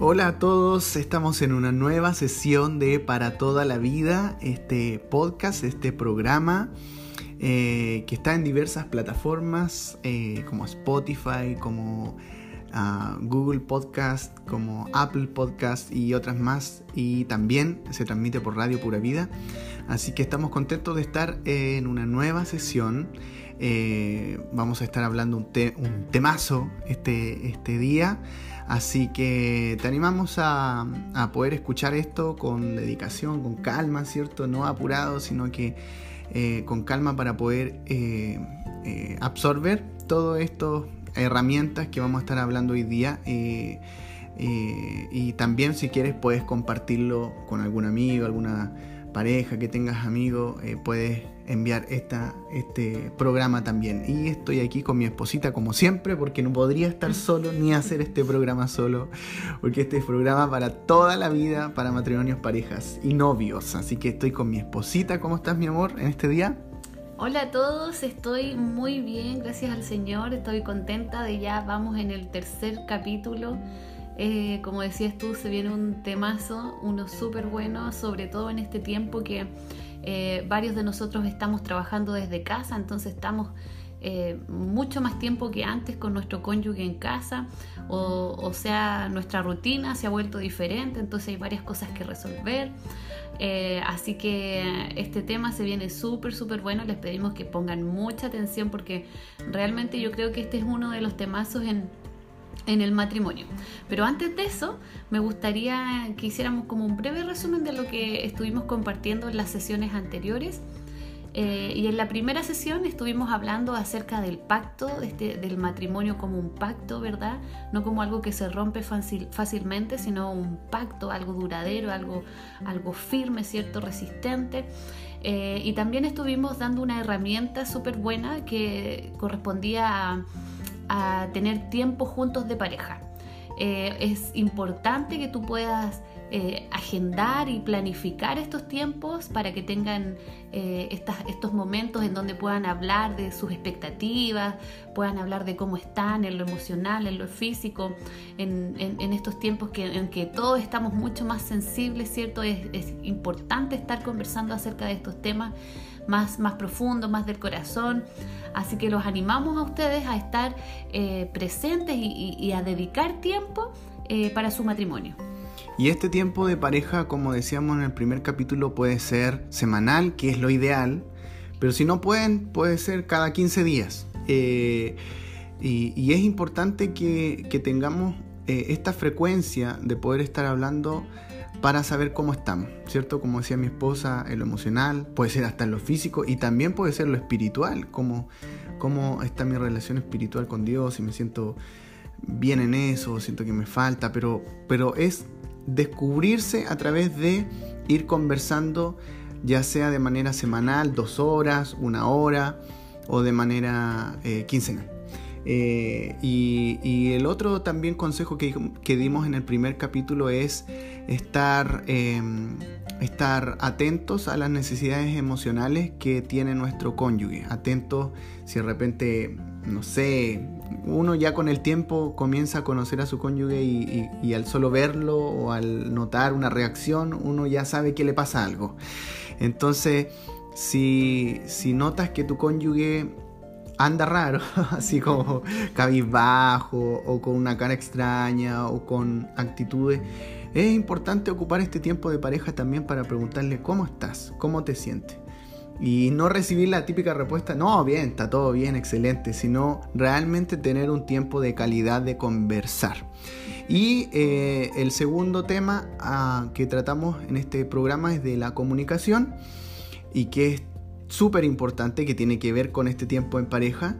Hola a todos, estamos en una nueva sesión de Para toda la vida, este podcast, este programa eh, que está en diversas plataformas eh, como Spotify, como ah, Google Podcast, como Apple Podcast y otras más. Y también se transmite por Radio Pura Vida. Así que estamos contentos de estar en una nueva sesión. Eh, vamos a estar hablando un, un temazo este, este día. Así que te animamos a, poder escuchar esto con dedicación, con calma, ¿cierto? No apurado, sino que eh, con calma para poder eh, eh, absorber todas estas herramientas que vamos a estar hablando hoy día. y también si quieres puedes compartirlo con algún amigo, alguna pareja que tengas amigo, puedes enviar esta, este programa también. Y estoy aquí con mi esposita como siempre porque no podría estar solo ni hacer este programa solo, porque este es programa para toda la vida, para matrimonios, parejas y novios. Así que estoy con mi esposita. ¿Cómo estás mi amor en este día? Hola a todos, estoy muy bien, gracias al Señor, estoy contenta de ya vamos en el tercer capítulo. Eh, como decías tú, se viene un temazo, uno súper bueno, sobre todo en este tiempo que eh, varios de nosotros estamos trabajando desde casa, entonces estamos eh, mucho más tiempo que antes con nuestro cónyuge en casa, o, sea, nuestra rutina se ha vuelto diferente, entonces hay varias cosas que resolver. Eh, así que este tema se viene súper, súper bueno. Les pedimos que pongan mucha atención porque realmente yo creo que este es uno de los temazos en en el matrimonio. Pero antes de eso, me gustaría que hiciéramos como un breve resumen de lo que estuvimos compartiendo en las sesiones anteriores. Eh, y en la primera sesión estuvimos hablando acerca del pacto, este, del matrimonio como un pacto, ¿verdad? No como algo que se rompe fácilmente, sino un pacto, algo duradero, algo, algo firme, ¿cierto? Resistente. Eh, y también estuvimos dando una herramienta súper buena que correspondía a a tener tiempo juntos de pareja. Eh, es importante que tú puedas eh, agendar y planificar estos tiempos para que tengan eh, estos momentos en donde puedan hablar de sus expectativas, puedan hablar de cómo están en lo emocional, en lo físico, en, estos tiempos que, en que todos estamos mucho más sensibles, ¿cierto? Es importante estar conversando acerca de estos temas más, más profundo, más del corazón. Así que los animamos a ustedes a estar eh, presentes y, a dedicar tiempo eh, para su matrimonio. Y este tiempo de pareja, como decíamos en el primer capítulo, puede ser semanal, que es lo ideal, pero si no pueden, puede ser cada 15 días. Eh, y, es importante que, que tengamos esta frecuencia de poder estar hablando para saber cómo estamos, ¿cierto? Como decía mi esposa, en lo emocional, puede ser hasta en lo físico y también puede ser lo espiritual, cómo, cómo está mi relación espiritual con Dios, si me siento bien en eso, siento que me falta, pero, pero es descubrirse a través de ir conversando, ya sea de manera semanal, dos horas, una hora, o de manera eh, quincenal. Eh, y, el otro también consejo que, dimos en el primer capítulo es estar, em, estar atentos a las necesidades emocionales que tiene nuestro cónyuge. Atentos si de repente, no sé, uno ya con el tiempo comienza a conocer a su cónyuge y, al solo verlo o al notar una reacción, uno ya sabe que le pasa algo. Entonces, si, si notas que tu cónyuge anda raro, así como cabizbajo o con una cara extraña o con actitudes, es importante ocupar este tiempo de pareja también para preguntarle cómo estás, cómo te sientes. Y no recibir la típica respuesta, no, bien, está todo bien, excelente, sino realmente tener un tiempo de calidad de conversar. Y eh, el segundo tema ah, que tratamos en este programa es de la comunicación y que es súper importante que tiene que ver con este tiempo en pareja.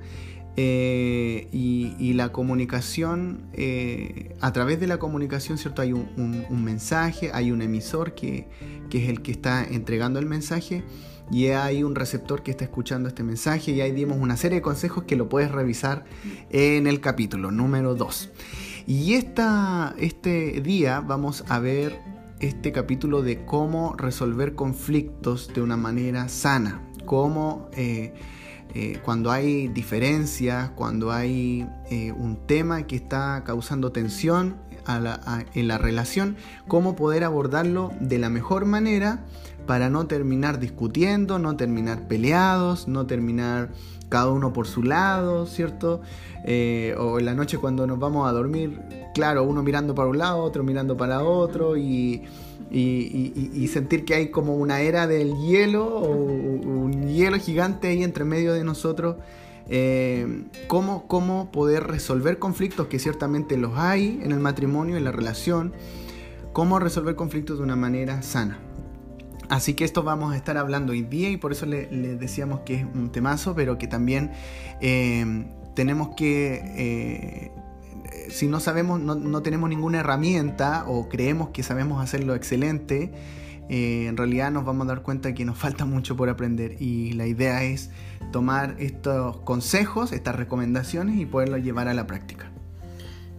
Eh, y, la comunicación, eh, a través de la comunicación, ¿cierto? Hay un, mensaje, hay un emisor que, es el que está entregando el mensaje y hay un receptor que está escuchando este mensaje y ahí dimos una serie de consejos que lo puedes revisar en el capítulo número 2. Y esta, este día vamos a ver este capítulo de cómo resolver conflictos de una manera sana, cómo eh, eh, cuando hay diferencias, cuando hay eh, un tema que está causando tensión, en la relación, cómo poder abordarlo de la mejor manera para no terminar discutiendo, no terminar peleados, no terminar cada uno por su lado, ¿cierto? O en la noche cuando nos vamos a dormir, claro, uno mirando para un lado, otro mirando para otro y, sentir que hay como una era del hielo o un hielo gigante ahí entre medio de nosotros. Eh, cómo, cómo poder resolver conflictos que ciertamente los hay en el matrimonio, en la relación, cómo resolver conflictos de una manera sana. Así que esto vamos a estar hablando hoy día y por eso le, decíamos que es un temazo, pero que también eh, tenemos que, eh, si no sabemos, no, tenemos ninguna herramienta o creemos que sabemos hacerlo excelente, eh, en realidad nos vamos a dar cuenta que nos falta mucho por aprender y la idea es tomar estos consejos, estas recomendaciones y poderlos llevar a la práctica.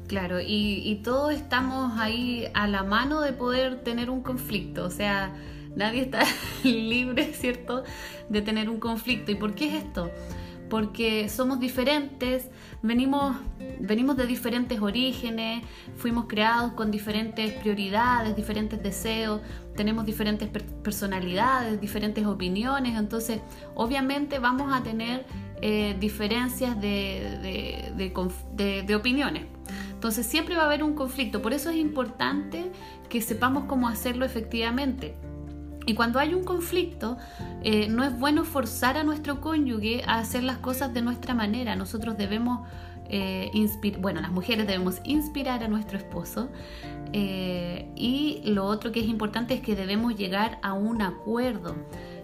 Claro, y, y todos estamos ahí a la mano de poder tener un conflicto, o sea, Nadie está libre, ¿cierto?, de tener un conflicto. ¿Y por qué es esto? Porque somos diferentes, venimos, venimos de diferentes orígenes, fuimos creados con diferentes prioridades, diferentes deseos, tenemos diferentes personalidades, diferentes opiniones, entonces obviamente vamos a tener eh, diferencias de, de opiniones. Entonces siempre va a haber un conflicto, por eso es importante que sepamos cómo hacerlo efectivamente. Y cuando hay un conflicto, eh, no es bueno forzar a nuestro cónyuge a hacer las cosas de nuestra manera. Nosotros debemos eh, inspirar, bueno, las mujeres debemos inspirar a nuestro esposo. Eh, y lo otro que es importante es que debemos llegar a un acuerdo.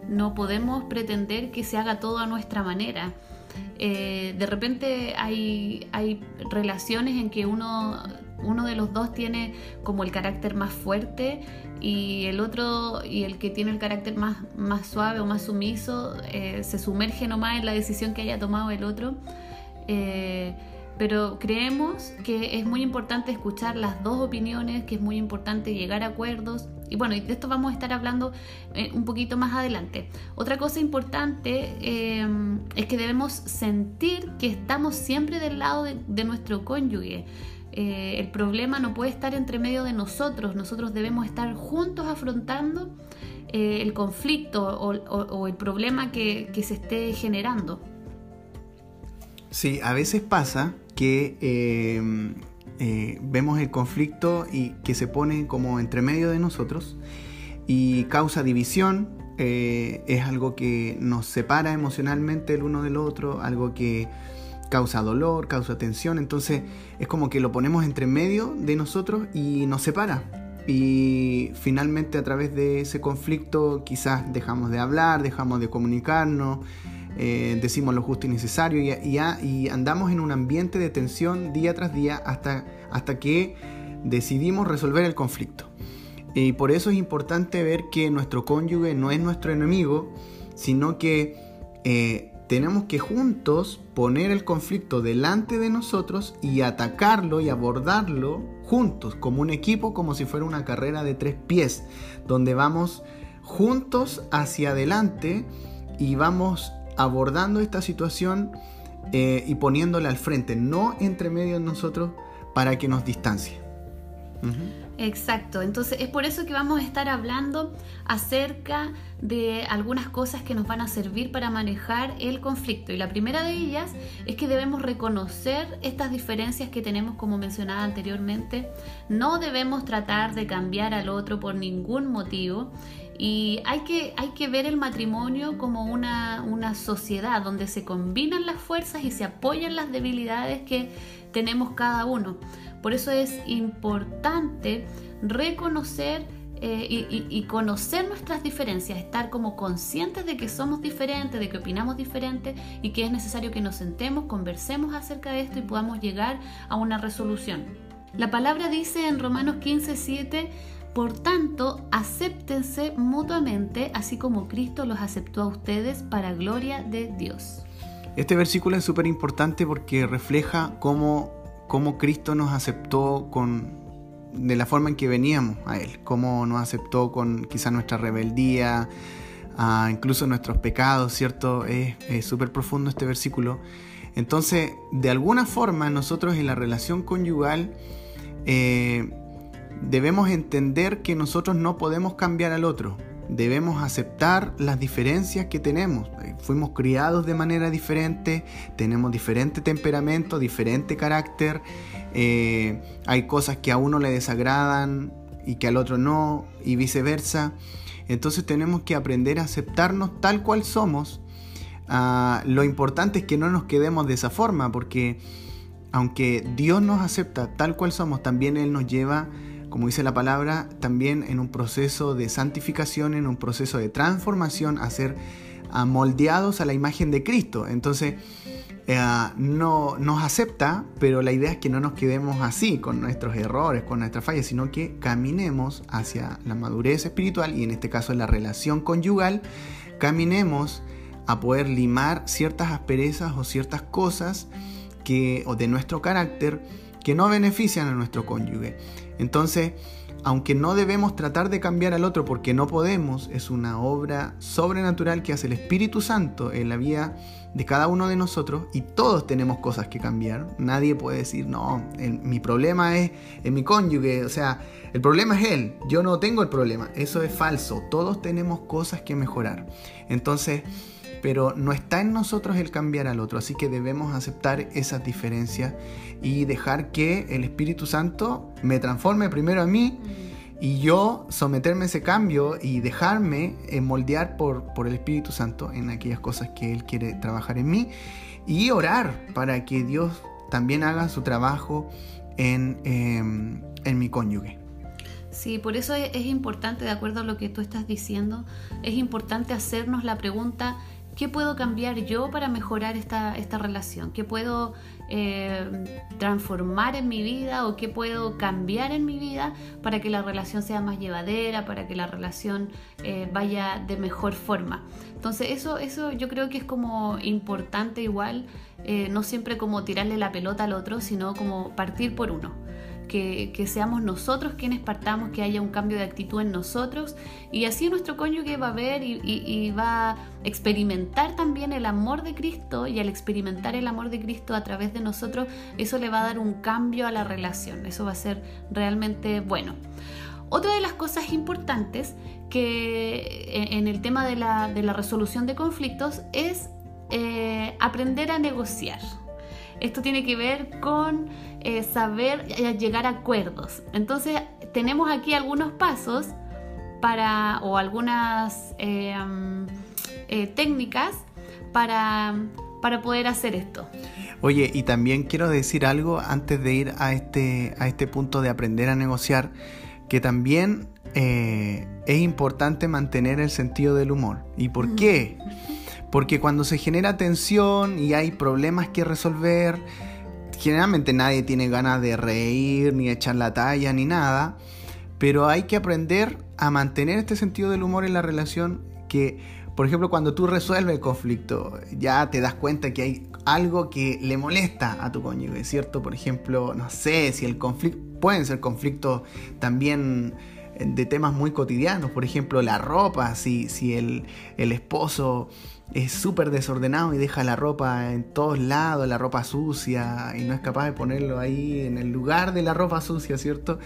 No podemos pretender que se haga todo a nuestra manera. de repente hay, hay relaciones en que uno uno de los dos tiene como el carácter más fuerte y el otro y el que tiene el carácter más, más suave o más sumiso eh, se sumerge nomás en la decisión que haya tomado el otro. Eh, pero creemos que es muy importante escuchar las dos opiniones, que es muy importante llegar a acuerdos. Y bueno, de esto vamos a estar hablando eh, un poquito más adelante. Otra cosa importante es que debemos sentir que estamos siempre del lado de nuestro cónyuge. Eh, el problema no puede estar entre medio de nosotros, nosotros debemos estar juntos afrontando eh, el conflicto o, el problema que, se esté generando. Sí, a veces pasa que eh, vemos el conflicto y que se pone como entre medio de nosotros y causa división, es algo que nos separa emocionalmente el uno del otro, algo que causa dolor, causa tensión, entonces es como que lo ponemos entre medio de nosotros y nos separa. Y finalmente a través de ese conflicto quizás dejamos de hablar, dejamos de comunicarnos, eh, decimos lo justo y necesario y, y, andamos en un ambiente de tensión día tras día hasta, hasta que decidimos resolver el conflicto. Y por eso es importante ver que nuestro cónyuge no es nuestro enemigo, sino que eh, tenemos que juntos poner el conflicto delante de nosotros y atacarlo y abordarlo juntos, como un equipo, como si fuera una carrera de tres pies, donde vamos juntos hacia adelante y vamos abordando esta situación eh, y poniéndola al frente, no entre medio de nosotros para que nos distancie. Exacto, entonces es por eso que vamos a estar hablando acerca de algunas cosas que nos van a servir para manejar el conflicto. Y la primera de ellas es que debemos reconocer estas diferencias que tenemos, como mencionaba anteriormente. No debemos tratar de cambiar al otro por ningún motivo. Y hay que, hay que ver el matrimonio como una, una sociedad donde se combinan las fuerzas y se apoyan las debilidades que tenemos cada uno. Por eso es importante reconocer eh, y, conocer nuestras diferencias, estar como conscientes de que somos diferentes, de que opinamos diferente y que es necesario que nos sentemos, conversemos acerca de esto y podamos llegar a una resolución. La palabra dice en Romanos 15, 7, por tanto, acéptense mutuamente, así como Cristo los aceptó a ustedes para gloria de Dios. Este versículo es súper importante porque refleja cómo cómo Cristo nos aceptó con de la forma en que veníamos a Él, cómo nos aceptó con quizá nuestra rebeldía, incluso nuestros pecados, ¿cierto? Es súper profundo este versículo. Entonces, de alguna forma, nosotros en la relación conyugal eh, debemos entender que nosotros no podemos cambiar al otro. Debemos aceptar las diferencias que tenemos. Fuimos criados de manera diferente, tenemos diferente temperamento, diferente carácter. Eh, hay cosas que a uno le desagradan y que al otro no, y viceversa. Entonces tenemos que aprender a aceptarnos tal cual somos. Ah, lo importante es que no nos quedemos de esa forma, porque aunque Dios nos acepta tal cual somos, también Él nos lleva como dice la palabra, también en un proceso de santificación, en un proceso de transformación, a ser moldeados a la imagen de Cristo. Entonces, eh, no nos acepta, pero la idea es que no nos quedemos así, con nuestros errores, con nuestras fallas, sino que caminemos hacia la madurez espiritual y en este caso en la relación conyugal, caminemos a poder limar ciertas asperezas o ciertas cosas que, o de nuestro carácter que no benefician a nuestro cónyuge. Entonces, aunque no debemos tratar de cambiar al otro porque no podemos, es una obra sobrenatural que hace el Espíritu Santo en la vida de cada uno de nosotros y todos tenemos cosas que cambiar. Nadie puede decir, no, mi problema es en mi cónyuge, o sea, el problema es él, yo no tengo el problema. Eso es falso, todos tenemos cosas que mejorar. Entonces, pero no está en nosotros el cambiar al otro, así que debemos aceptar esas diferencias y dejar que el Espíritu Santo me transforme primero a mí y yo someterme a ese cambio y dejarme eh, moldear por, por el Espíritu Santo en aquellas cosas que Él quiere trabajar en mí y orar para que Dios también haga su trabajo en, em, en mi cónyuge. Sí, por eso es, importante, de acuerdo a lo que tú estás diciendo, es importante hacernos la pregunta, ¿qué puedo cambiar yo para mejorar esta, esta relación? ¿Qué puedo eh, transformar en mi vida o qué puedo cambiar en mi vida para que la relación sea más llevadera, para que la relación eh, vaya de mejor forma? Entonces eso, eso yo creo que es como importante igual, eh, no siempre como tirarle la pelota al otro, sino como partir por uno que, seamos nosotros quienes partamos, que haya un cambio de actitud en nosotros y así nuestro cónyuge va a ver y, va a experimentar también el amor de Cristo y al experimentar el amor de Cristo a través de nosotros, eso le va a dar un cambio a la relación, eso va a ser realmente bueno. Otra de las cosas importantes que en el tema de la, resolución de conflictos es eh, aprender a negociar. Esto tiene que ver con eh, saber eh, llegar a acuerdos. Entonces tenemos aquí algunos pasos para o algunas eh, técnicas para, para poder hacer esto. Oye, y también quiero decir algo antes de ir a este, a este punto de aprender a negociar, que también es importante mantener el sentido del humor. ¿Y por qué? Porque cuando se genera tensión y hay problemas que resolver, generalmente nadie tiene ganas de reír, ni echar la talla, ni nada. Pero hay que aprender a mantener este sentido del humor en la relación que, por ejemplo, cuando tú resuelves el conflicto, ya te das cuenta que hay algo que le molesta a tu cónyuge, ¿cierto? Por ejemplo, no sé, si el conflicto, pueden ser conflictos también de temas muy cotidianos, por ejemplo, la ropa, si, si el, el esposo es súper desordenado y deja la ropa en todos lados, la ropa sucia, y no es capaz de ponerlo ahí en el lugar de la ropa sucia, ¿cierto?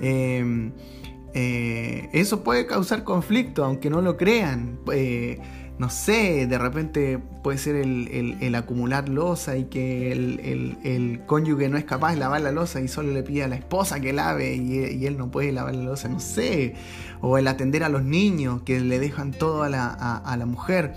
Em, eh, eso puede causar conflicto, aunque no lo crean. Eh, no sé, de repente puede ser el, acumular losa y que el, cónyuge no es capaz de lavar la losa y solo le pide a la esposa que lave y, él no puede lavar la losa, no sé. O el atender a los niños que le dejan todo a la, a la mujer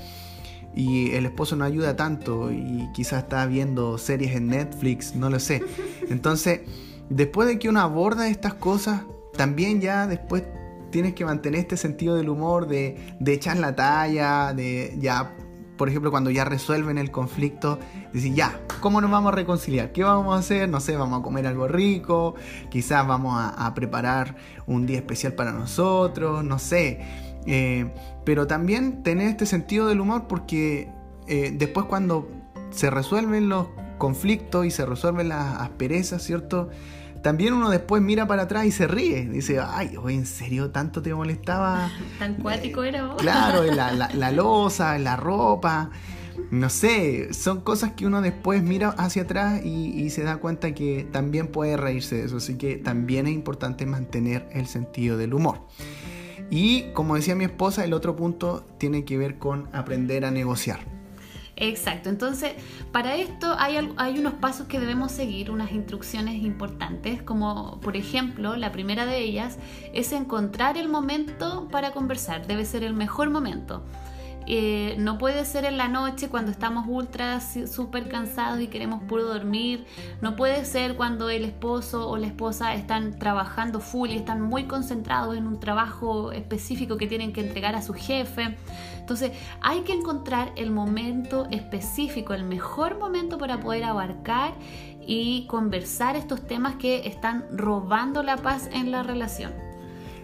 y el esposo no ayuda tanto y quizás está viendo series en Netflix, no lo sé. Entonces, después de que uno aborda estas cosas, también ya después tienes que mantener este sentido del humor, de, de echar la talla, de ya, por ejemplo, cuando ya resuelven el conflicto, decir, ya, ¿cómo nos vamos a reconciliar? ¿Qué vamos a hacer? No sé, vamos a comer algo rico, quizás vamos a, a preparar un día especial para nosotros, no sé eh, pero también tener este sentido del humor porque eh, después cuando se resuelven los conflictos y se resuelven las asperezas, ¿cierto? También uno después mira para atrás y se ríe. Dice, ay, oye, ¿en serio tanto te molestaba? Tan cuático era vos. Claro, la, la, la losa, la ropa. no sé, son cosas que uno después mira hacia atrás y, se da cuenta que también puede reírse de eso. Así que también es importante mantener el sentido del humor. Y como decía mi esposa, el otro punto tiene que ver con aprender a negociar. Exacto, entonces para esto hay, hay, unos pasos que debemos seguir, unas instrucciones importantes, como por ejemplo la primera de ellas es encontrar el momento para conversar, debe ser el mejor momento. Eh, no puede ser en la noche cuando estamos ultra súper cansados y queremos puro dormir. No puede ser cuando el esposo o la esposa están trabajando full y están muy concentrados en un trabajo específico que tienen que entregar a su jefe. Entonces hay que encontrar el momento específico, el mejor momento para poder abarcar y conversar estos temas que están robando la paz en la relación.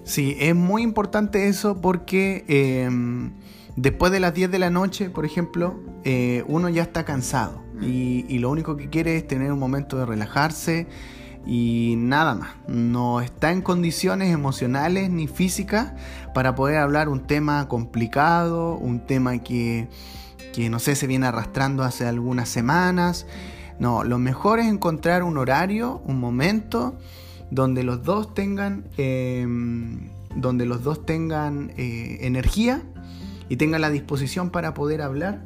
Sí, es muy importante eso porque... Em, Después de las 10 de la noche, por ejemplo, eh, uno ya está cansado y, lo único que quiere es tener un momento de relajarse y nada más. No está en condiciones emocionales ni físicas para poder hablar un tema complicado, un tema que, no sé, se viene arrastrando hace algunas semanas. No, lo mejor es encontrar un horario, un momento donde los dos tengan, em, donde los dos tengan eh, energía y tenga la disposición para poder hablar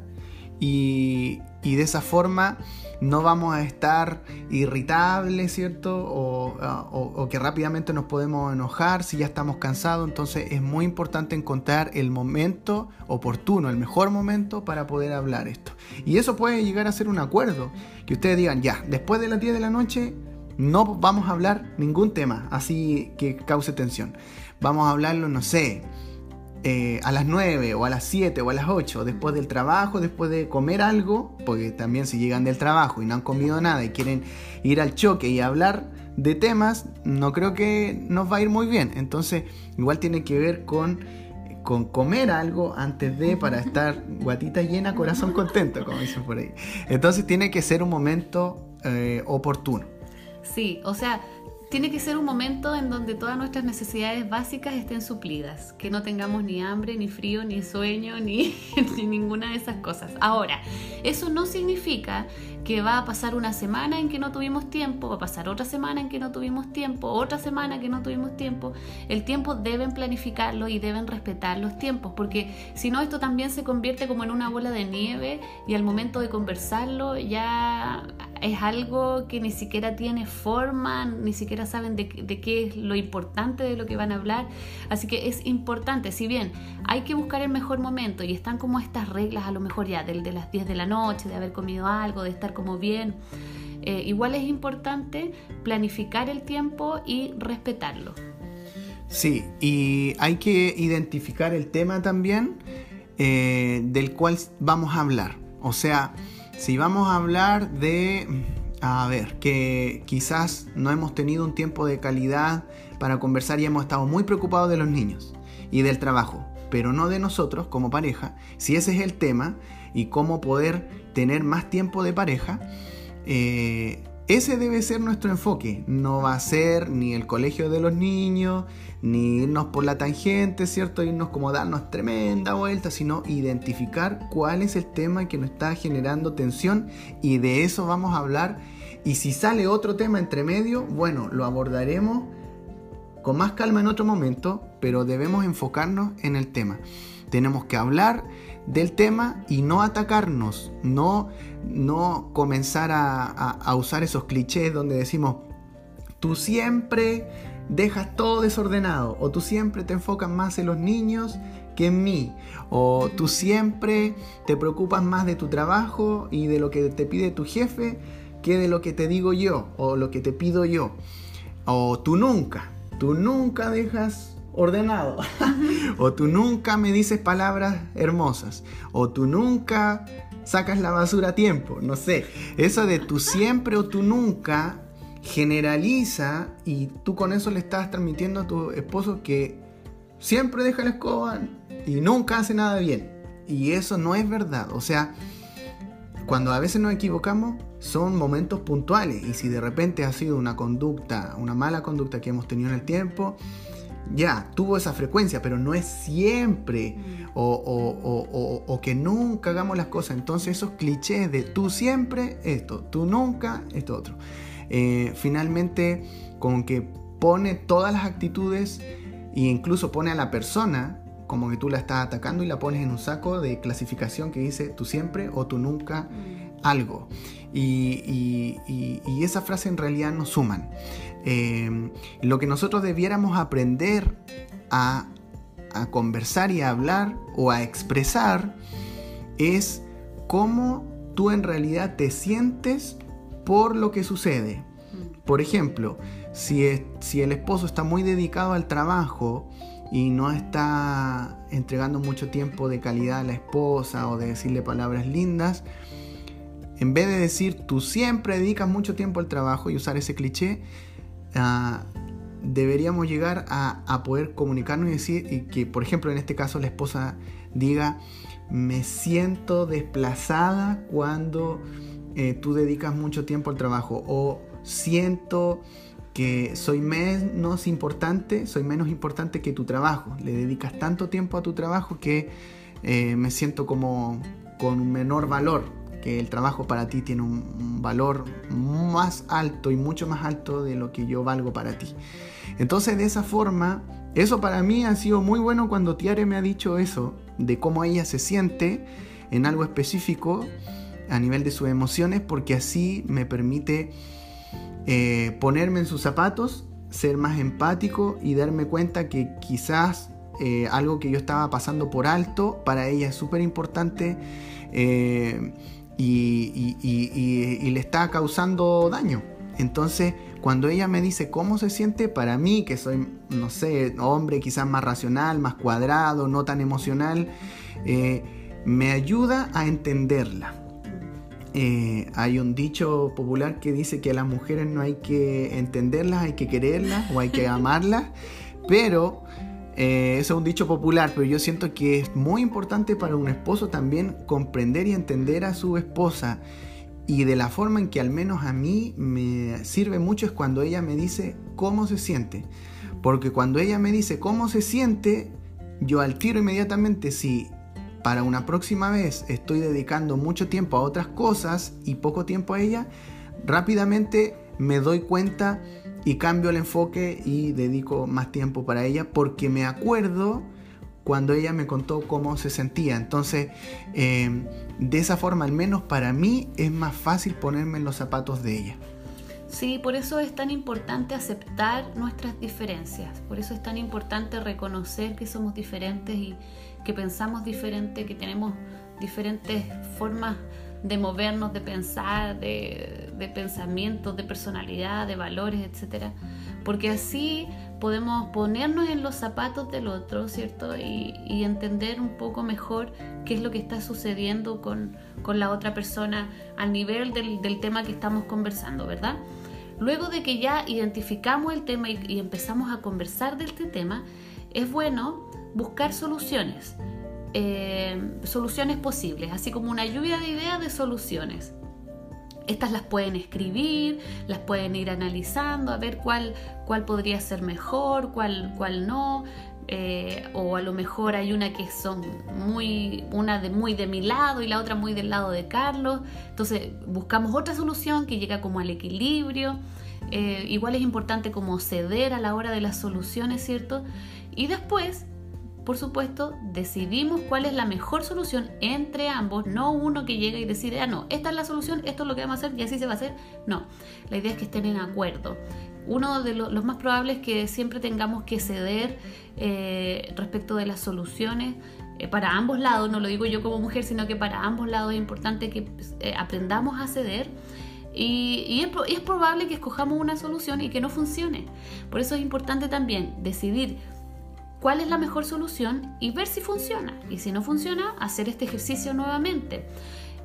y, de esa forma no vamos a estar irritables, ¿cierto? O, que rápidamente nos podemos enojar si ya estamos cansados. Entonces es muy importante encontrar el momento oportuno, el mejor momento para poder hablar esto. Y eso puede llegar a ser un acuerdo, que ustedes digan, ya, después de las 10 de la noche no vamos a hablar ningún tema así que cause tensión. Vamos a hablarlo, no sé, eh, a las 9 o a las 7 o a las 8 después del trabajo, después de comer algo, porque también si llegan del trabajo y no han comido nada y quieren ir al choque y hablar de temas, no creo que nos va a ir muy bien. Entonces, igual tiene que ver con, con comer algo antes de para estar guatita llena, corazón contento, como dicen por ahí. Entonces tiene que ser un momento eh, oportuno. Sí, o sea, tiene que ser un momento en donde todas nuestras necesidades básicas estén suplidas, que no tengamos ni hambre, ni frío, ni sueño, ni, ninguna de esas cosas. Ahora, eso no significa que va a pasar una semana en que no tuvimos tiempo, va a pasar otra semana en que no tuvimos tiempo, otra semana que no tuvimos tiempo. El tiempo deben planificarlo y deben respetar los tiempos, porque si no esto también se convierte como en una bola de nieve y al momento de conversarlo ya es algo que ni siquiera tiene forma, ni siquiera saben de, qué es lo importante de lo que van a hablar. Así que es importante, si bien hay que buscar el mejor momento y están como estas reglas a lo mejor ya del de las 10 de la noche, de haber comido algo, de estar como bien, eh, igual es importante planificar el tiempo y respetarlo. Sí, y hay que identificar el tema también eh, del cual vamos a hablar. O sea, si vamos a hablar de, a ver, que quizás no hemos tenido un tiempo de calidad para conversar y hemos estado muy preocupados de los niños y del trabajo, pero no de nosotros como pareja, si ese es el tema y cómo poder tener más tiempo de pareja, eh, ese debe ser nuestro enfoque. No va a ser ni el colegio de los niños, ni irnos por la tangente, ¿cierto? Irnos como darnos tremenda vuelta, sino identificar cuál es el tema que nos está generando tensión y de eso vamos a hablar. Y si sale otro tema entre medio, bueno, lo abordaremos con más calma en otro momento, pero debemos enfocarnos en el tema. Tenemos que hablar del tema y no atacarnos, no, no comenzar a, usar esos clichés donde decimos, tú siempre dejas todo desordenado o tú siempre te enfocas más en los niños que en mí o tú siempre te preocupas más de tu trabajo y de lo que te pide tu jefe que de lo que te digo yo o lo que te pido yo o tú nunca, tú nunca dejas ordenado. o tú nunca me dices palabras hermosas. O tú nunca sacas la basura a tiempo. No sé. Eso de tú siempre o tú nunca generaliza y tú con eso le estás transmitiendo a tu esposo que siempre deja la escoba y nunca hace nada bien. Y eso no es verdad. O sea, cuando a veces nos equivocamos son momentos puntuales y si de repente ha sido una conducta, una mala conducta que hemos tenido en el tiempo, ya, tuvo esa frecuencia, pero no es siempre. Mm. O, que nunca hagamos las cosas. Entonces esos clichés de tú siempre esto, tú nunca esto otro. Eh, finalmente, con que pone todas las actitudes e incluso pone a la persona como que tú la estás atacando y la pones en un saco de clasificación que dice tú siempre o tú nunca mm. algo. Y, esa frase en realidad nos suman. Eh, lo que nosotros debiéramos aprender a, conversar y a hablar o a expresar es cómo tú en realidad te sientes por lo que sucede. Mm. Por ejemplo, si, si el esposo está muy dedicado al trabajo, y no está entregando mucho tiempo de calidad a la esposa o de decirle palabras lindas, en vez de decir tú siempre dedicas mucho tiempo al trabajo y usar ese cliché, ah, deberíamos llegar a, poder comunicarnos y decir que, por ejemplo, en este caso la esposa diga, me siento desplazada cuando eh, tú dedicas mucho tiempo al trabajo o siento que soy menos importante, soy menos importante que tu trabajo. Le dedicas tanto tiempo a tu trabajo que eh, me siento como con un menor valor, que el trabajo para ti tiene un, valor más alto y mucho más alto de lo que yo valgo para ti. Entonces de esa forma, eso para mí ha sido muy bueno cuando Tiare me ha dicho eso, de cómo ella se siente en algo específico a nivel de sus emociones, porque así me permite eh, ponerme en sus zapatos, ser más empático y darme cuenta que quizás eh, algo que yo estaba pasando por alto para ella es súper importante eh, y, le está causando daño. Entonces, cuando ella me dice cómo se siente, para mí, que soy, no sé, hombre quizás más racional, más cuadrado, no tan emocional, me ayuda a entenderla. Eh, hay un dicho popular que dice que a las mujeres no hay que entenderlas, hay que quererlas o hay que amarlas, pero eh, eso es un dicho popular, pero yo siento que es muy importante para un esposo también comprender y entender a su esposa. Y de la forma en que al menos a mí me sirve mucho es cuando ella me dice cómo se siente. Porque cuando ella me dice cómo se siente, yo al tiro inmediatamente si para una próxima vez estoy dedicando mucho tiempo a otras cosas y poco tiempo a ella, rápidamente me doy cuenta y cambio el enfoque y dedico más tiempo para ella porque me acuerdo cuando ella me contó cómo se sentía. Entonces, em, de esa forma, al menos para mí, es más fácil ponerme en los zapatos de ella. Sí, por eso es tan importante aceptar nuestras diferencias, por eso es tan importante reconocer que somos diferentes y, que pensamos diferente, que tenemos diferentes formas de movernos, de pensar, de, de pensamientos, de personalidad, de valores, etc. Porque así podemos ponernos en los zapatos del otro, ¿cierto? Y, entender un poco mejor qué es lo que está sucediendo con, la otra persona al nivel del, tema que estamos conversando, ¿verdad? Luego de que ya identificamos el tema y empezamos a conversar de este tema, es bueno buscar soluciones, eh, soluciones posibles, así como una lluvia de ideas de soluciones. Estas las pueden escribir, las pueden ir analizando, a ver cuál, cuál podría ser mejor, cuál, cuál no. Eh, o a lo mejor hay una que son muy, una de muy de mi lado y la otra muy del lado de Carlos. Entonces buscamos otra solución que llega como al equilibrio. Eh, igual es importante como ceder a la hora de las soluciones, ¿cierto? Y después por supuesto, decidimos cuál es la mejor solución entre ambos, no uno que llega y decide, ah, no, esta es la solución, esto es lo que vamos a hacer y así se va a hacer. No, la idea es que estén en acuerdo. Uno de los más probables es que siempre tengamos que ceder eh, respecto de las soluciones eh, para ambos lados, no lo digo yo como mujer, sino que para ambos lados es importante que eh, aprendamos a ceder. Y, es, es probable que escojamos una solución y que no funcione. Por eso es importante también decidir cuál es la mejor solución y ver si funciona. Y si no funciona, hacer este ejercicio nuevamente.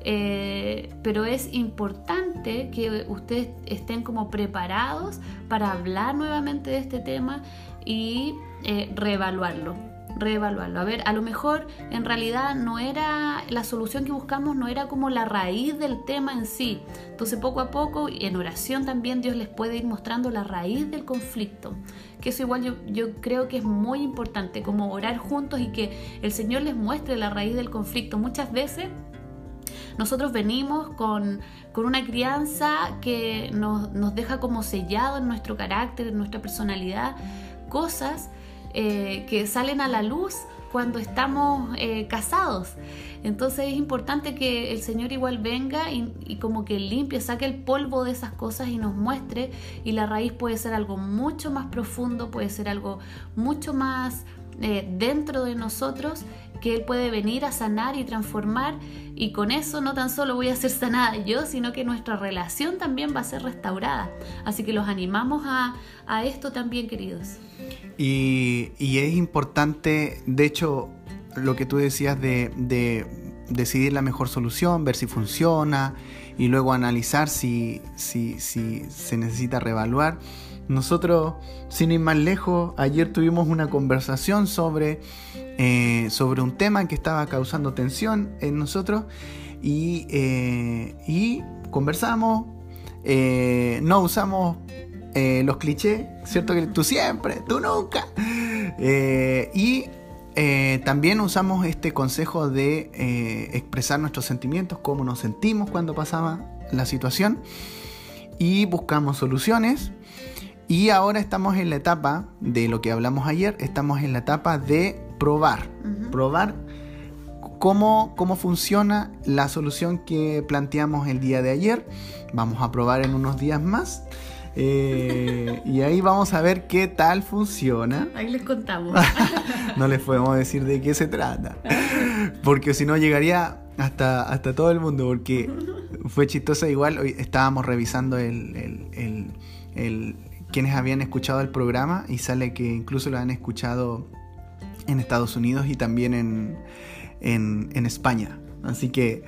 Eh, pero es importante que ustedes estén como preparados para hablar nuevamente de este tema y eh, reevaluarlo. reevaluarlo. A ver, a lo mejor en realidad no era la solución que buscamos, no era como la raíz del tema en sí. Entonces poco a poco, en oración también Dios les puede ir mostrando la raíz del conflicto. Eso igual yo, creo que es muy importante, como orar juntos y que el Señor les muestre la raíz del conflicto. Muchas veces nosotros venimos con, una crianza que nos, nos, deja como sellado en nuestro carácter, en nuestra personalidad, cosas eh, que salen a la luz cuando estamos eh, casados. Entonces es importante que el Señor igual venga y, como que limpie, saque el polvo de esas cosas y nos muestre. Y la raíz puede ser algo mucho más profundo, puede ser algo mucho más eh, dentro de nosotros que Él puede venir a sanar y transformar y con eso no tan solo voy a ser sanada yo, sino que nuestra relación también va a ser restaurada. Así que los animamos a, esto también, queridos. Y, es importante, de hecho, lo que tú decías de, de, decidir la mejor solución, ver si funciona y luego analizar si, si, si se necesita reevaluar. Nosotros, sin ir más lejos, ayer tuvimos una conversación sobre eh, sobre un tema que estaba causando tensión en nosotros y, eh, conversamos, eh, no usamos los clichés, ¿cierto? Que tú siempre, tú nunca. y también usamos este consejo de expresar nuestros sentimientos, cómo nos sentimos cuando pasaba la situación y buscamos soluciones. Y ahora estamos en la etapa de lo que hablamos ayer, estamos en la etapa de probar, probar cómo, cómo funciona la solución que planteamos el día de ayer. Vamos a probar en unos días más. Eh, y ahí vamos a ver qué tal funciona. Ahí les contamos. no les podemos decir de qué se trata. Porque si no llegaría hasta, hasta todo el mundo. Porque fue chistosa igual. Hoy estábamos revisando el, el, quienes habían escuchado el programa y sale que incluso lo han escuchado en Estados Unidos y también en, en, España. Así que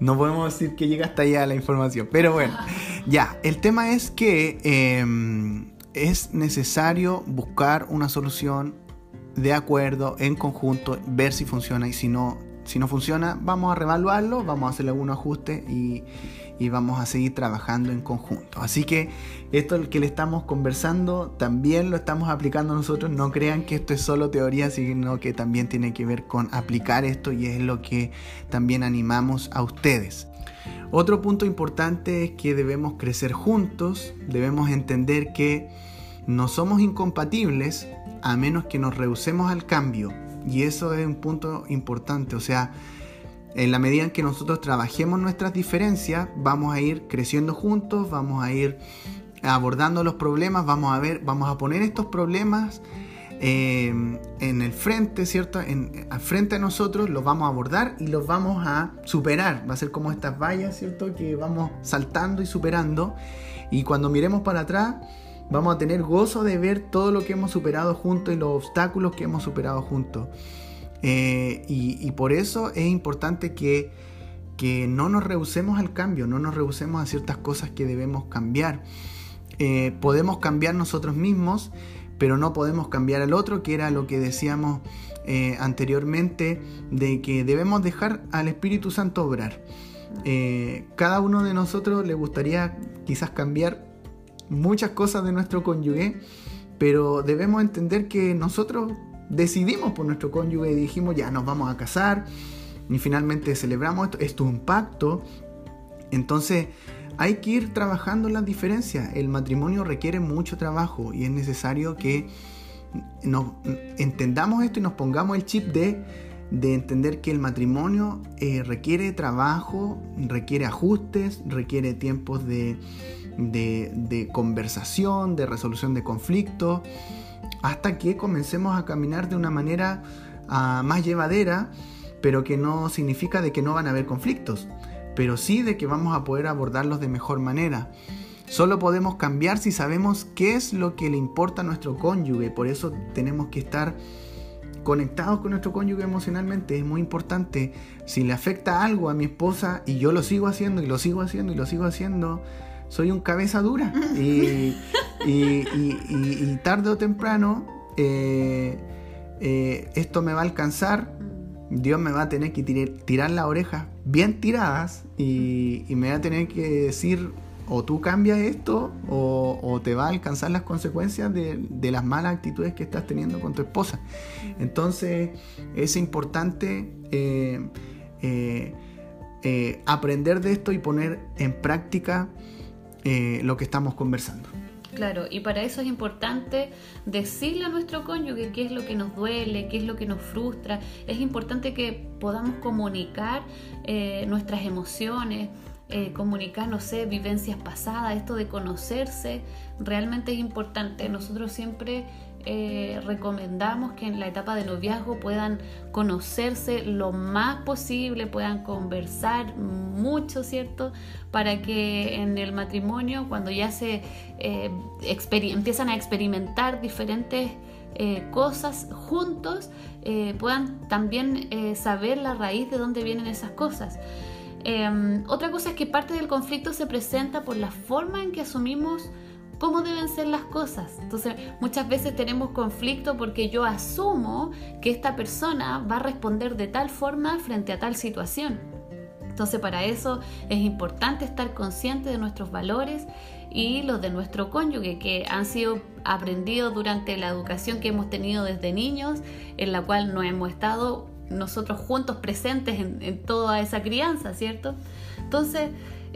no podemos decir que llega hasta allá la información. Pero bueno, ya, el tema es que em, es necesario buscar una solución de acuerdo, en conjunto, ver si funciona y si no, si no funciona, vamos a reevaluarlo, vamos a hacerle algún ajuste y, y vamos a seguir trabajando en conjunto. Así que esto que le estamos conversando también lo estamos aplicando nosotros. No crean que esto es solo teoría, sino que también tiene que ver con aplicar esto y es lo que también animamos a ustedes. Otro punto importante es que debemos crecer juntos, debemos entender que no somos incompatibles a menos que nos rehusemos al cambio. Y eso es un punto importante, o sea, en la medida en que nosotros trabajemos nuestras diferencias, vamos a ir creciendo juntos, vamos a ir abordando los problemas, vamos a ver, vamos a poner estos problemas eh, en el frente, ¿cierto? En, al frente de nosotros, los vamos a abordar y los vamos a superar. Va a ser como estas vallas, ¿cierto? Que vamos saltando y superando. Y cuando miremos para atrás, vamos a tener gozo de ver todo lo que hemos superado juntos y los obstáculos que hemos superado juntos. Eh, y, por eso es importante que, no nos rehusemos al cambio, no nos rehusemos a ciertas cosas que debemos cambiar. Eh, podemos cambiar nosotros mismos, pero no podemos cambiar al otro, que era lo que decíamos eh, anteriormente, de que debemos dejar al Espíritu Santo obrar. cada uno de nosotros le gustaría quizás cambiar muchas cosas de nuestro cónyuge, pero debemos entender que nosotros decidimos por nuestro cónyuge y dijimos ya nos vamos a casar y finalmente celebramos esto, esto es un pacto. Entonces hay que ir trabajando las diferencias. El matrimonio requiere mucho trabajo y es necesario que nos entendamos esto y nos pongamos el chip de, de entender que el matrimonio eh, requiere trabajo, requiere ajustes, requiere tiempos de, de conversación, de resolución de conflictos hasta que comencemos a caminar de una manera ah, más llevadera, pero que no significa de que no van a haber conflictos, pero sí de que vamos a poder abordarlos de mejor manera. Solo podemos cambiar si sabemos qué es lo que le importa a nuestro cónyuge, por eso tenemos que estar conectados con nuestro cónyuge emocionalmente. Es muy importante. Si le afecta algo a mi esposa y yo lo sigo haciendo y lo sigo haciendo y lo sigo haciendo, soy un cabeza dura. Y, y, tarde o temprano, eh, eh, esto me va a alcanzar, Dios me va a tener que tirar las orejas bien tiradas y, me va a tener que decir o tú cambias esto o, te va a alcanzar las consecuencias de, las malas actitudes que estás teniendo con tu esposa. Entonces es importante eh, aprender de esto y poner en práctica lo que estamos conversando. Claro, y para eso es importante decirle a nuestro cónyuge qué es lo que nos duele, qué es lo que nos frustra. Es importante que podamos comunicar eh, nuestras emociones, eh, comunicar, no sé, vivencias pasadas, esto de conocerse, realmente es importante. Nosotros siempre eh, recomendamos que en la etapa de noviazgo puedan conocerse lo más posible, puedan conversar mucho, ¿cierto? Para que en el matrimonio, cuando ya se eh, empiezan a experimentar diferentes eh, cosas juntos, puedan también saber la raíz de dónde vienen esas cosas. Em, otra cosa es que parte del conflicto se presenta por la forma en que asumimos cómo deben ser las cosas. Entonces, muchas veces tenemos conflicto porque yo asumo que esta persona va a responder de tal forma frente a tal situación. Entonces, para eso es importante estar consciente de nuestros valores y los de nuestro cónyuge, que han sido aprendidos durante la educación que hemos tenido desde niños, en la cual no hemos estado nosotros juntos presentes en, toda esa crianza, ¿cierto? Entonces,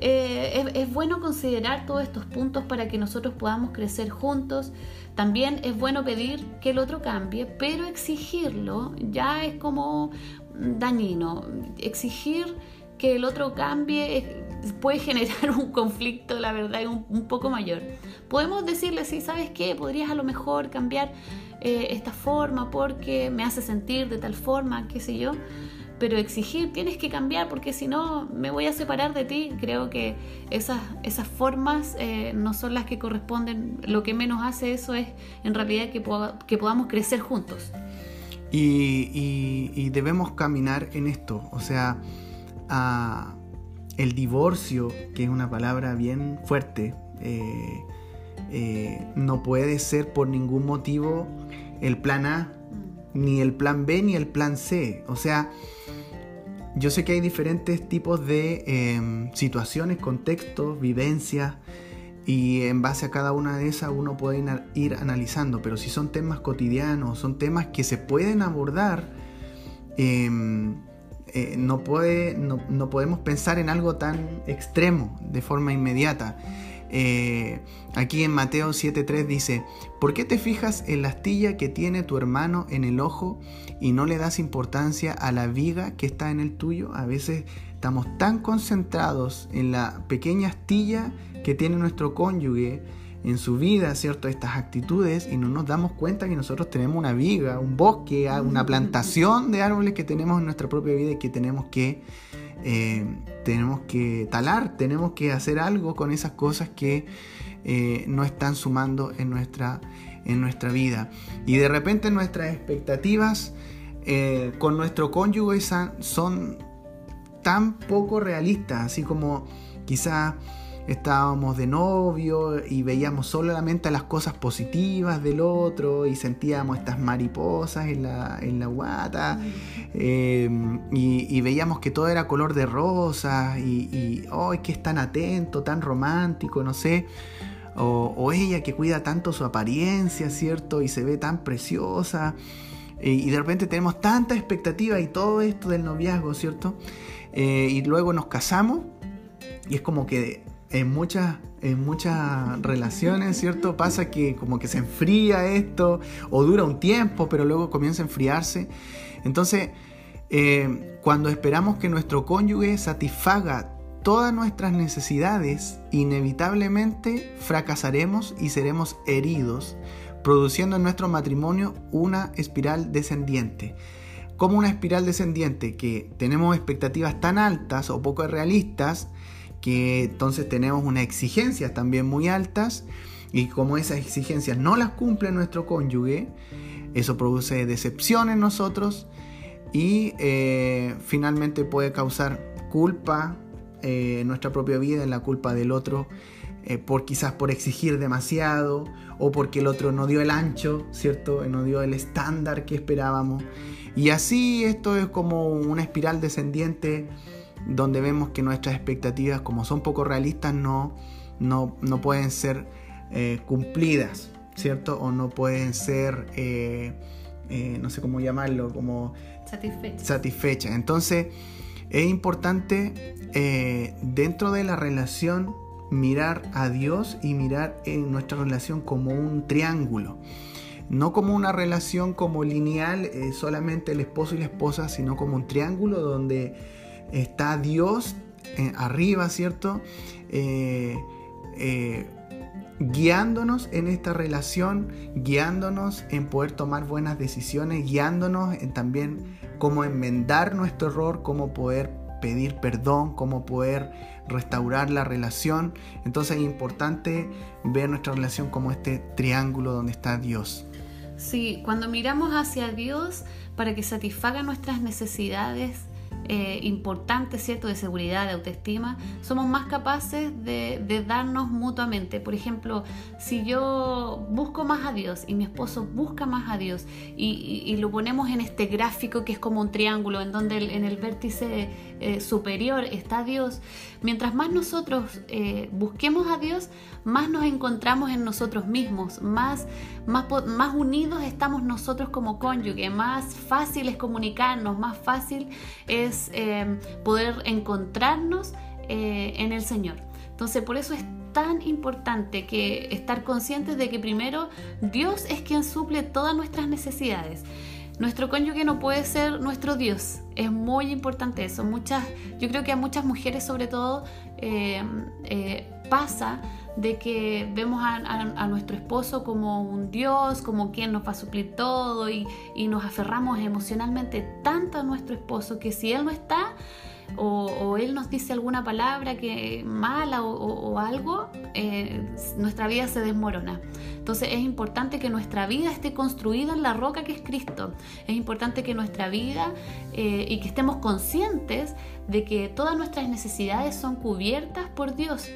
eh, es, bueno considerar todos estos puntos para que nosotros podamos crecer juntos. También es bueno pedir que el otro cambie, pero exigirlo ya es como dañino. Exigir que el otro cambie puede generar un conflicto, la verdad, un, un poco mayor. Podemos decirle, sí, ¿sabes qué? Podrías a lo mejor cambiar eh, esta forma porque me hace sentir de tal forma, qué sé yo pero exigir, tienes que cambiar porque si no me voy a separar de ti. Creo que esas, esas formas eh, no son las que corresponden. Lo que menos hace eso es en realidad que, que podamos crecer juntos. Y, debemos caminar en esto. O sea, el divorcio, que es una palabra bien fuerte, eh, eh, no puede ser por ningún motivo el plan A, ni el plan B, ni el plan C. O sea, yo sé que hay diferentes tipos de em, situaciones, contextos, vivencias, y en base a cada una de esas uno puede ir analizando, pero si son temas cotidianos, son temas que se pueden abordar, em, eh, no, puede, no podemos pensar en algo tan extremo de forma inmediata. Eh, aquí en Mateo 7.3 dice, ¿por qué te fijas en la astilla que tiene tu hermano en el ojo y no le das importancia a la viga que está en el tuyo? A veces estamos tan concentrados en la pequeña astilla que tiene nuestro cónyuge en su vida, ¿cierto? Estas actitudes y no nos damos cuenta que nosotros tenemos una viga, un bosque, una plantación de árboles que tenemos en nuestra propia vida y que tenemos que eh, tenemos que talar, tenemos que hacer algo con esas cosas que eh, no están sumando en nuestra, en nuestra vida. Y de repente nuestras expectativas eh, con nuestro cónyuge son tan poco realistas, así como quizás estábamos de novio y veíamos solamente las cosas positivas del otro y sentíamos estas mariposas en la, en la guata eh, y, veíamos que todo era color de rosa y, oh, que es tan atento, tan romántico, no sé. O, ella que cuida tanto su apariencia, ¿cierto? Y se ve tan preciosa. y de repente tenemos tanta expectativa y todo esto del noviazgo, ¿cierto? Eh, y luego nos casamos y es como que en muchas, en muchas relaciones, ¿cierto? Pasa que como que se enfría esto o dura un tiempo, pero luego comienza a enfriarse. Entonces, eh, cuando esperamos que nuestro cónyuge satisfaga todas nuestras necesidades, inevitablemente fracasaremos y seremos heridos, produciendo en nuestro matrimonio una espiral descendiente. Como una espiral descendiente que tenemos expectativas tan altas o poco realistas, que entonces tenemos unas exigencias también muy altas y como esas exigencias no las cumple nuestro cónyuge, eso produce decepción en nosotros y eh, finalmente puede causar culpa eh, en nuestra propia vida, en la culpa del otro eh, por quizás por exigir demasiado o porque el otro no dio el ancho, ¿cierto? No dio el estándar que esperábamos. Y así esto es como una espiral descendiente donde vemos que nuestras expectativas, como son poco realistas, no, no, no pueden ser eh, cumplidas, ¿cierto? O no pueden ser, eh, eh, no sé cómo llamarlo, como satisfechas. satisfechas. Entonces, es importante dentro de la relación mirar a Dios y mirar en nuestra relación como un triángulo no como una relación como lineal, eh, solamente el esposo y la esposa, sino como un triángulo donde está Dios eh, arriba, ¿cierto? Eh, guiándonos en esta relación, guiándonos en poder tomar buenas decisiones, guiándonos en también cómo enmendar nuestro error, cómo poder pedir perdón, cómo poder restaurar la relación. Entonces es importante ver nuestra relación como este triángulo donde está Dios. Sí, cuando miramos hacia Dios para que satisfaga nuestras necesidades eh, importantes, ¿cierto?, de seguridad, de autoestima, somos más capaces de, darnos mutuamente. Por ejemplo, si yo busco más a Dios y mi esposo busca más a Dios y, lo ponemos en este gráfico que es como un triángulo en donde en el vértice eh, superior está Dios, mientras más nosotros eh, busquemos a Dios, más nos encontramos en nosotros mismos, más, más, más unidos estamos nosotros como cónyuge, más fácil es comunicarnos, más fácil es eh, poder encontrarnos eh, en el Señor. Entonces, por eso es tan importante que estar conscientes de que primero Dios es quien suple todas nuestras necesidades. Nuestro cónyuge no puede ser nuestro Dios. Es muy importante eso. Muchas, yo creo que a muchas mujeres sobre todo eh, pasa de que vemos a, nuestro esposo como un Dios, como quien nos va a suplir todo y, nos aferramos emocionalmente tanto a nuestro esposo que si él no está o, él nos dice alguna palabra que mala o, algo, eh, nuestra vida se desmorona. Entonces es importante que nuestra vida esté construida en la roca que es Cristo. Es importante que nuestra vida eh, y que estemos conscientes de que todas nuestras necesidades son cubiertas por Dios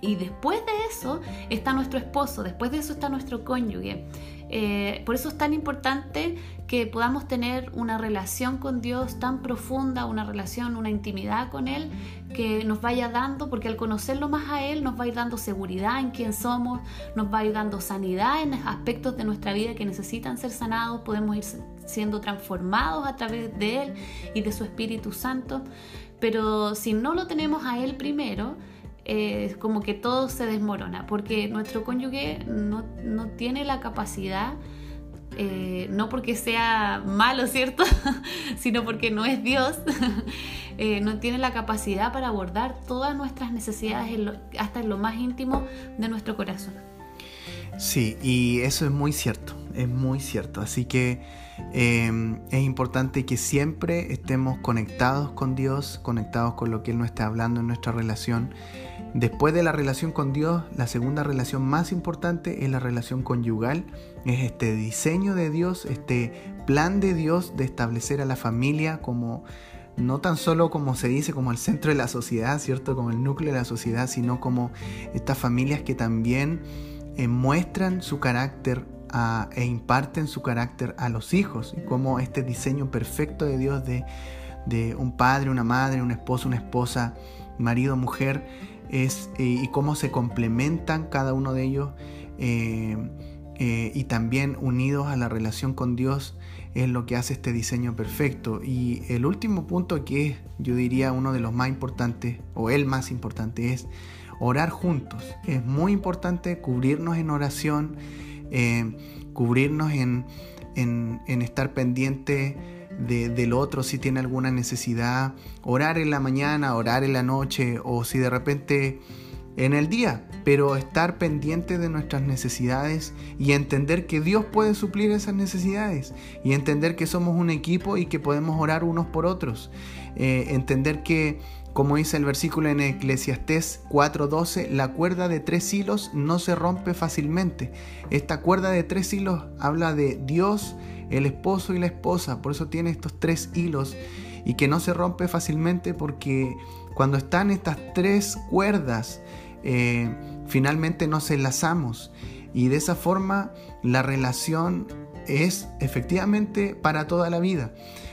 y después de eso está nuestro esposo, después de eso está nuestro cónyuge. Eh, por eso es tan importante que podamos tener una relación con Dios tan profunda, una relación, una intimidad con Él, que nos vaya dando, porque al conocerlo más a Él nos va a ir dando seguridad en quién somos, nos va a ir dando sanidad en aspectos de nuestra vida que necesitan ser sanados, podemos ir siendo transformados a través de Él y de su Espíritu Santo. Pero si no lo tenemos a Él primero, es como que todo se desmorona, porque nuestro cónyuge no, tiene la capacidad, eh, no porque sea malo, ¿cierto? sino porque no es Dios, eh, no tiene la capacidad para abordar todas nuestras necesidades hasta en lo más íntimo de nuestro corazón. Sí, y eso es muy cierto, es muy cierto. Así que em, es importante que siempre estemos conectados con Dios, conectados con lo que Él nos está hablando en nuestra relación Después de la relación con Dios, la segunda relación más importante es la relación conyugal. Es este diseño de Dios, este plan de Dios de establecer a la familia como no tan solo como se dice como el centro de la sociedad, ¿cierto? Como el núcleo de la sociedad, sino como estas familias que también eh, muestran su carácter e imparten su carácter a los hijos. Y como este diseño perfecto de Dios de, de un padre, una madre, un esposo, una esposa, marido, mujer, eh, y cómo se complementan cada uno de ellos eh, eh, y también unidos a la relación con Dios es lo que hace este diseño perfecto. Y el último punto que es, yo diría, uno de los más importantes, o el más importante, es orar juntos. Es muy importante cubrirnos en oración, cubrirnos en, en, en estar pendiente del otro si tiene alguna necesidad, orar en la mañana, orar en la noche o si de repente en el día, pero estar pendiente de nuestras necesidades y entender que Dios puede suplir esas necesidades y entender que somos un equipo y que podemos orar unos por otros. Eh, entender que, como dice el versículo en Eclesiastés 4:12, la cuerda de tres hilos no se rompe fácilmente. Esta cuerda de tres hilos habla de Dios, el esposo y la esposa, por eso tiene estos tres hilos y que no se rompe fácilmente porque cuando están estas tres cuerdas eh, finalmente nos enlazamos y de esa forma la relación es efectivamente para toda la vida.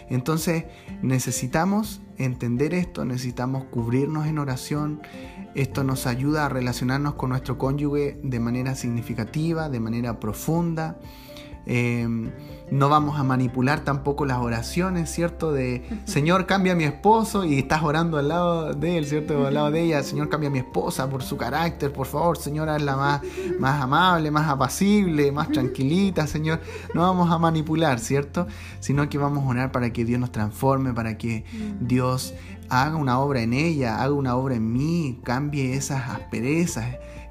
Entonces necesitamos entender esto, necesitamos cubrirnos en oración. Esto nos ayuda a relacionarnos con nuestro cónyuge de manera significativa, de manera profunda. Em, no vamos a manipular tampoco las oraciones, ¿cierto? De Señor, cambia a mi esposo y estás orando al lado de él, ¿cierto? Al lado de ella, Señor, cambia a mi esposa por su carácter, por favor, Señor, hazla más, más amable, más apacible, más tranquilita, Señor. No vamos a manipular, ¿cierto? Sino que vamos a orar para que Dios nos transforme, para que Dios haga una obra en ella, haga una obra en mí, cambie esas asperezas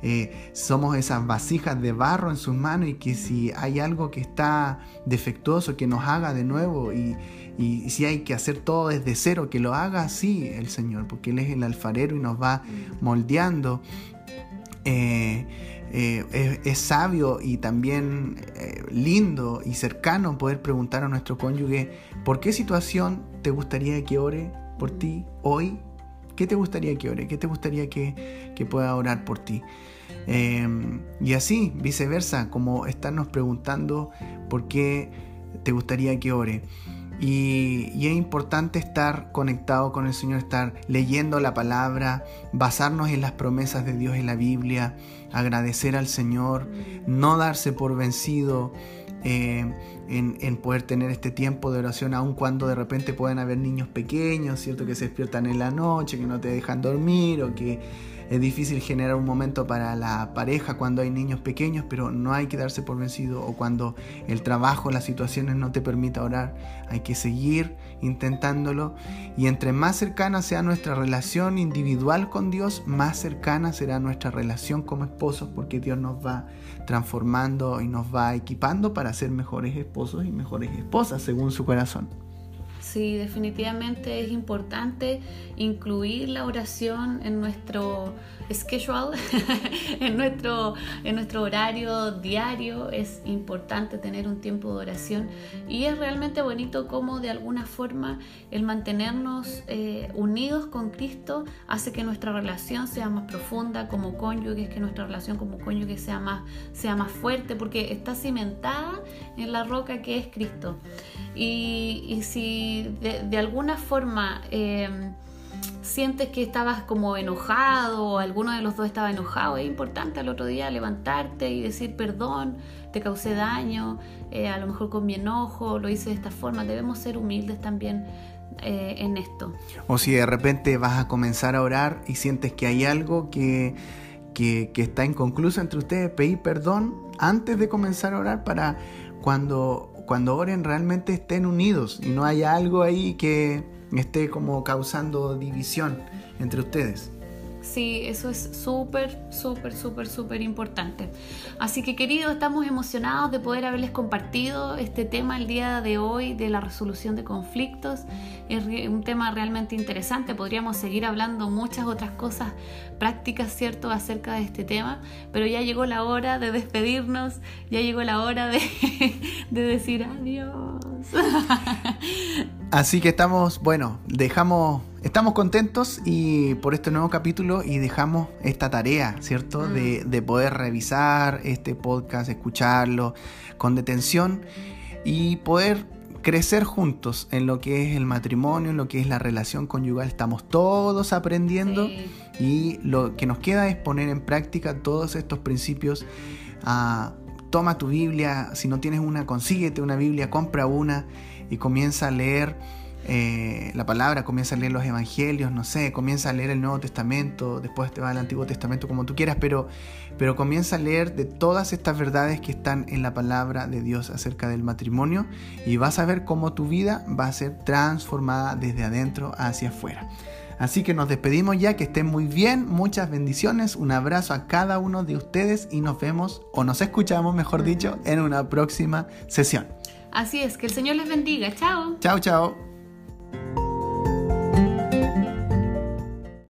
eh, somos esas vasijas de barro en sus manos y que si hay algo que está defectuoso, que nos haga de nuevo y, si hay que hacer todo desde cero, que lo haga así el Señor, porque Él es el alfarero y nos va moldeando. Eh, eh, es, sabio y también lindo y cercano poder preguntar a nuestro cónyuge, ¿por qué situación te gustaría que ore por ti hoy? ¿Qué te gustaría que ore? ¿Qué te gustaría que, que pueda orar por ti? Em, y así, viceversa, como estarnos preguntando por qué te gustaría que ore. Y, y, es importante estar conectado con el Señor, estar leyendo la palabra, basarnos en las promesas de Dios en la Biblia, agradecer al Señor, no darse por vencido, eh, en, poder tener este tiempo de oración, aun cuando de repente pueden haber niños pequeños, ¿cierto? Que se despiertan en la noche, que no te dejan dormir o que es difícil generar un momento para la pareja cuando hay niños pequeños, pero no hay que darse por vencido o cuando el trabajo, las situaciones no te permita orar. Hay que seguir intentándolo y entre más cercana sea nuestra relación individual con Dios, más cercana será nuestra relación como esposos porque Dios nos va transformando y nos va equipando para ser mejores esposos y mejores esposas según su corazón. Sí, definitivamente es importante incluir la oración en nuestro schedule, en, nuestro, en nuestro horario diario. Es importante tener un tiempo de oración y es realmente bonito como de alguna forma el mantenernos eh, unidos con Cristo hace que nuestra relación sea más profunda como cónyuges, que nuestra relación como cónyuge sea más, sea más fuerte porque está cimentada en la roca que es Cristo. Y, si de, alguna forma em, sientes que estabas como enojado o alguno de los dos estaba enojado, es importante al otro día levantarte y decir perdón, te causé daño, eh, a lo mejor con mi enojo, lo hice de esta forma. Debemos ser humildes también eh, en esto. O si de repente vas a comenzar a orar y sientes que hay algo que, que, que está inconcluso entre ustedes, pedir perdón antes de comenzar a orar para cuando cuando oren realmente estén unidos y no haya algo ahí que esté como causando división entre ustedes. Sí, eso es súper, súper, súper, súper importante. Así que queridos, estamos emocionados de poder haberles compartido este tema el día de hoy de la resolución de conflictos. Es un tema realmente interesante. Podríamos seguir hablando muchas otras cosas prácticas, ¿cierto?, acerca de este tema. Pero ya llegó la hora de despedirnos, ya llegó la hora de, de decir adiós. Así que estamos, bueno, dejamos, estamos contentos y por este nuevo capítulo y dejamos esta tarea, ¿cierto? Mm. De, de, poder revisar este podcast, escucharlo con detención y poder crecer juntos en lo que es el matrimonio, en lo que es la relación conyugal. Estamos todos aprendiendo y lo que nos queda es poner en práctica todos estos principios. Ah, toma tu Biblia, si no tienes una, consíguete una Biblia, compra una y comienza a leer eh, la palabra, comienza a leer los evangelios, no sé, comienza a leer el Nuevo Testamento, después te va al Antiguo Testamento como tú quieras, pero, pero comienza a leer de todas estas verdades que están en la palabra de Dios acerca del matrimonio y vas a ver cómo tu vida va a ser transformada desde adentro hacia afuera. Así que nos despedimos ya, que estén muy bien, muchas bendiciones, un abrazo a cada uno de ustedes y nos vemos o nos escuchamos, mejor dicho, en una próxima sesión. Así es, que el Señor les bendiga. Chao. Chao, chao. Bye.